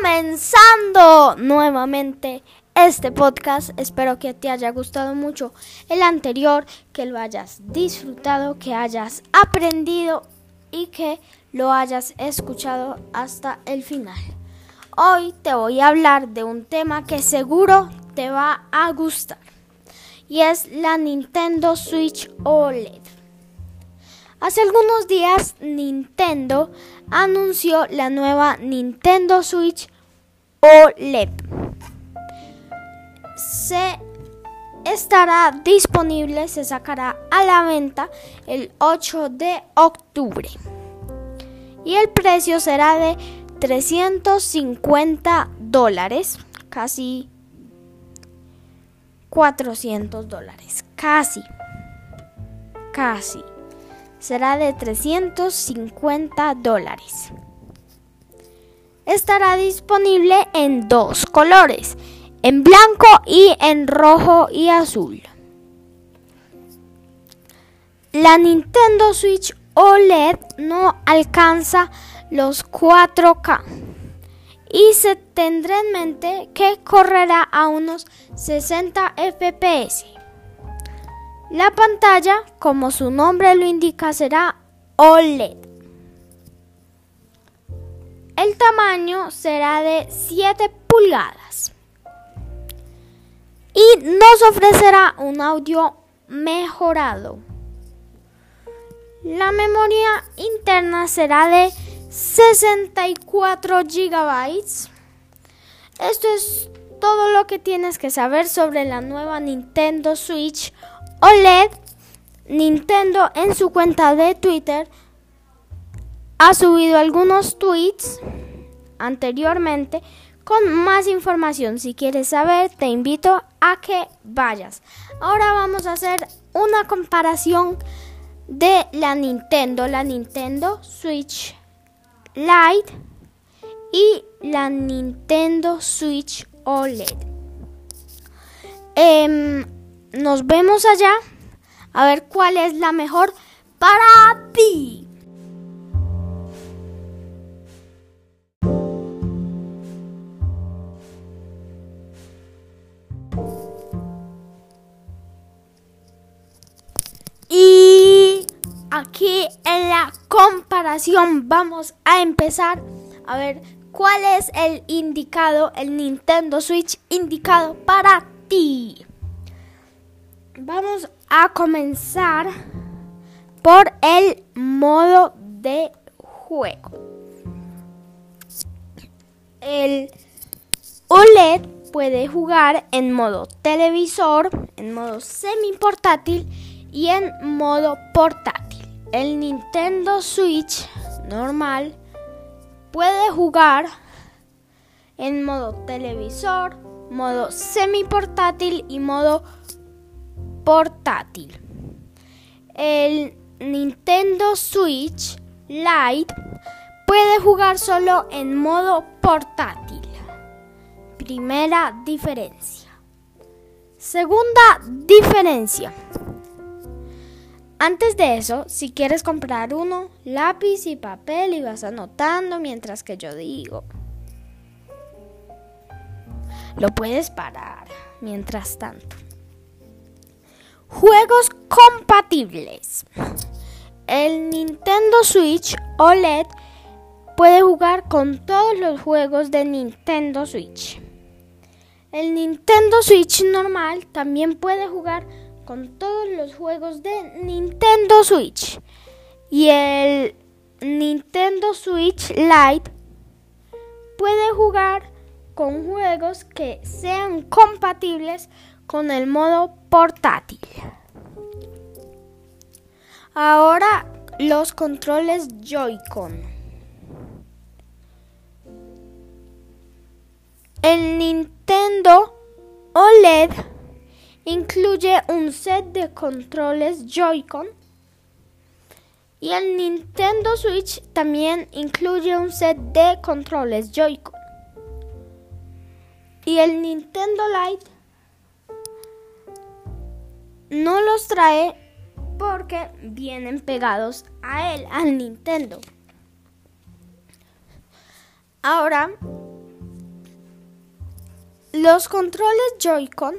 comenzando nuevamente este podcast. Espero que te haya gustado mucho el anterior, que lo hayas disfrutado, que hayas aprendido y que lo hayas escuchado hasta el final. Hoy te voy a hablar de un tema que seguro te va a gustar y es la Nintendo Switch OLED. Hace algunos días Nintendo anunció la nueva Nintendo Switch OLED. Se estará disponible, se sacará a la venta el 8 de octubre. Y el precio será de 350 dólares, casi 400 dólares, casi, casi será de 350 dólares. Estará disponible en dos colores, en blanco y en rojo y azul. La Nintendo Switch OLED no alcanza los 4K y se tendrá en mente que correrá a unos 60 FPS. La pantalla, como su nombre lo indica, será OLED. El tamaño será de 7 pulgadas. Y nos ofrecerá un audio mejorado. La memoria interna será de 64 GB. Esto es todo lo que tienes que saber sobre la nueva Nintendo Switch OLED, Nintendo en su cuenta de Twitter ha subido algunos tweets anteriormente con más información. Si quieres saber, te invito a que vayas. Ahora vamos a hacer una comparación de la Nintendo, la Nintendo Switch Lite y la Nintendo Switch OLED. Em, nos vemos allá a ver cuál es la mejor para ti. Y aquí en la comparación vamos a empezar a ver cuál es el indicado, el Nintendo Switch indicado para ti. Vamos a comenzar por el modo de juego. El OLED puede jugar en modo televisor, en modo semi portátil y en modo portátil. El Nintendo Switch normal puede jugar en modo televisor, modo semi portátil y modo portátil. El Nintendo Switch Lite puede jugar solo en modo portátil. Primera diferencia. Segunda diferencia. Antes de eso, si quieres comprar uno, lápiz y papel y vas anotando mientras que yo digo. Lo puedes parar mientras tanto. Juegos compatibles. El Nintendo Switch OLED puede jugar con todos los juegos de Nintendo Switch. El Nintendo Switch normal también puede jugar con todos los juegos de Nintendo Switch. Y el Nintendo Switch Lite puede jugar con juegos que sean compatibles con el modo portátil. Ahora los controles Joy-Con. El Nintendo OLED incluye un set de controles Joy-Con y el Nintendo Switch también incluye un set de controles Joy-Con. Y el Nintendo Lite no los trae porque vienen pegados a él, al Nintendo. Ahora Los controles Joy-Con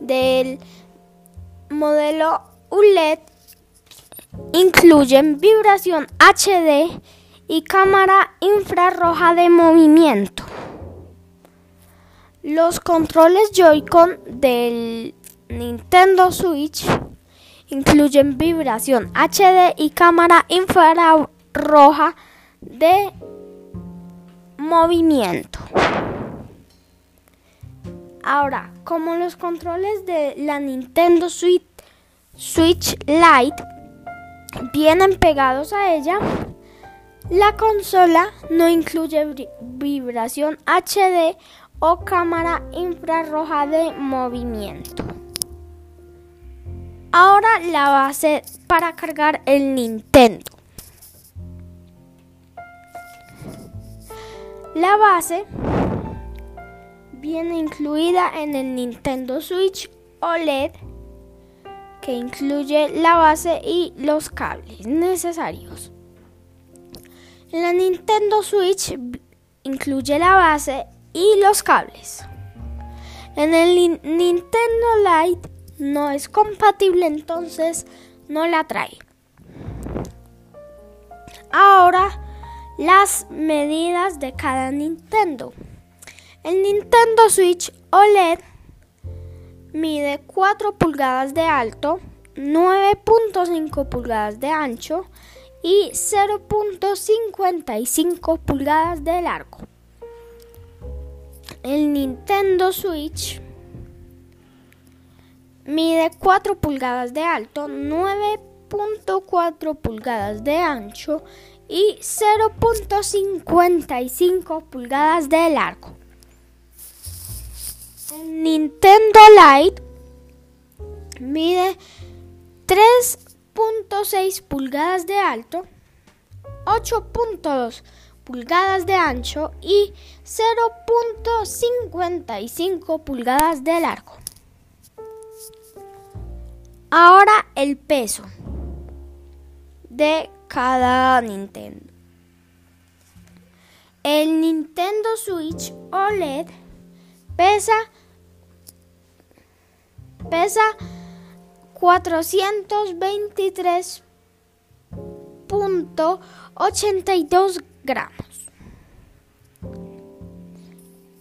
del modelo ULED incluyen vibración HD y cámara infrarroja de movimiento. Los controles Joy-Con del Nintendo Switch incluyen vibración HD y cámara infrarroja de movimiento. Ahora, como los controles de la Nintendo Switch, Lite vienen pegados a ella, la consola no incluye vibración HD o cámara infrarroja de movimiento. Ahora la base para cargar el Nintendo. La base viene incluida en el Nintendo Switch OLED que incluye la base y los cables necesarios. La Nintendo Switch incluye la base y los cables. En el Nintendo Lite no es compatible, entonces no la trae. Ahora, las medidas de cada Nintendo. El Nintendo Switch OLED mide 4 pulgadas de alto, 9.5 pulgadas de ancho y 0.55 pulgadas de largo. El Nintendo Switch mide 4 pulgadas de alto, 9.4 pulgadas de ancho y 0.55 pulgadas de largo. El Nintendo Lite mide 3.6 pulgadas de alto, 8.2 pulgadas de ancho y 0.55 pulgadas de largo. Ahora el peso de cada Nintendo. El Nintendo Switch OLED pesa pesa 423.82 gramos.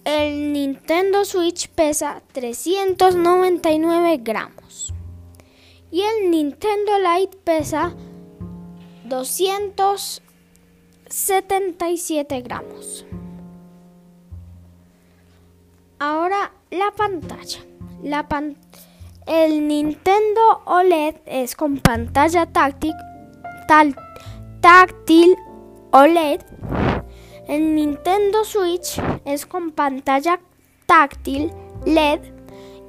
El Nintendo Switch pesa 399 gramos y el Nintendo Lite pesa 277 gramos. Ahora la pantalla. La el Nintendo OLED es con pantalla táctil, táctil OLED. El Nintendo Switch es con pantalla táctil LED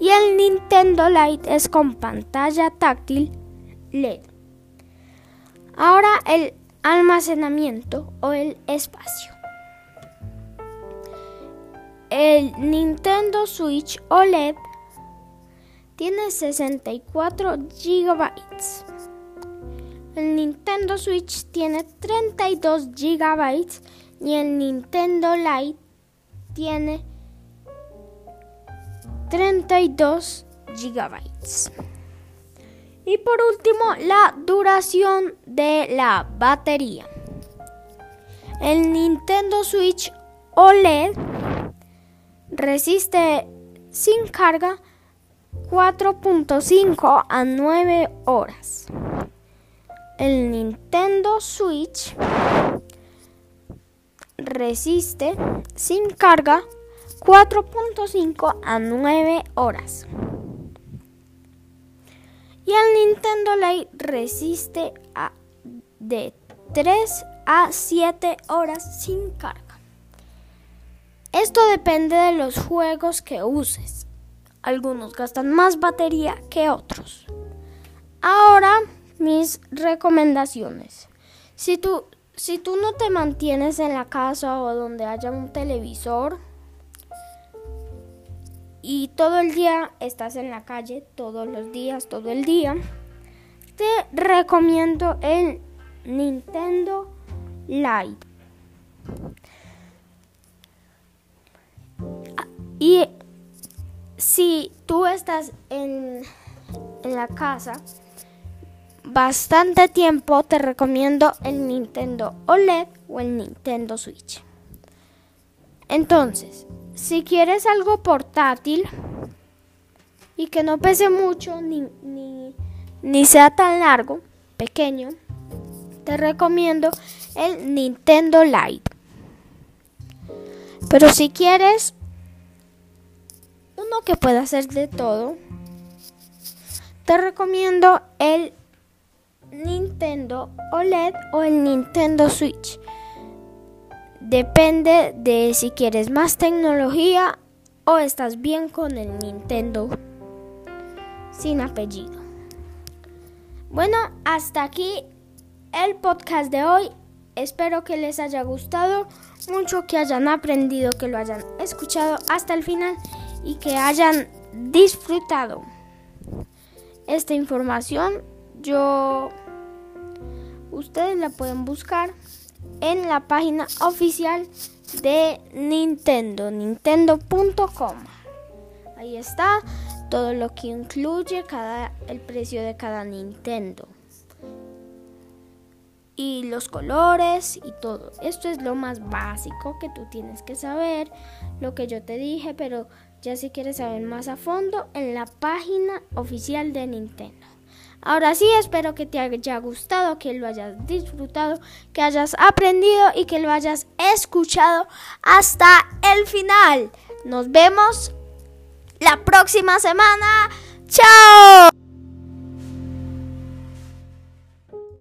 y el Nintendo Lite es con pantalla táctil LED. Ahora el almacenamiento o el espacio. El Nintendo Switch OLED tiene 64 GB. El Nintendo Switch tiene 32 GB y el Nintendo Lite tiene 32 gigabytes. Y por último, la duración de la batería. El Nintendo Switch OLED resiste sin carga 4.5 a 9 horas. El Nintendo Switch resiste sin carga 4.5 a 9 horas. Y el Nintendo Lite resiste a de 3 a 7 horas sin carga. Esto depende de los juegos que uses. Algunos gastan más batería que otros. Ahora mis recomendaciones. Si tú, si tú no te mantienes en la casa o donde haya un televisor, y todo el día estás en la calle, todos los días, todo el día, te recomiendo el Nintendo Lite. Y si tú estás en, en la casa bastante tiempo, te recomiendo el Nintendo OLED o el Nintendo Switch. Entonces, si quieres algo portátil y que no pese mucho ni, ni, ni sea tan largo, pequeño, te recomiendo el Nintendo Lite. Pero si quieres uno que pueda hacer de todo, te recomiendo el Nintendo OLED o el Nintendo Switch. Depende de si quieres más tecnología o estás bien con el Nintendo sin apellido. Bueno, hasta aquí el podcast de hoy. Espero que les haya gustado mucho, que hayan aprendido, que lo hayan escuchado hasta el final y que hayan disfrutado esta información. Yo, ustedes la pueden buscar en la página oficial de Nintendo, nintendo.com. Ahí está todo lo que incluye cada el precio de cada Nintendo y los colores y todo. Esto es lo más básico que tú tienes que saber, lo que yo te dije, pero ya si quieres saber más a fondo en la página oficial de Nintendo. Ahora sí, espero que te haya gustado, que lo hayas disfrutado, que hayas aprendido y que lo hayas escuchado hasta el final. Nos vemos la próxima semana.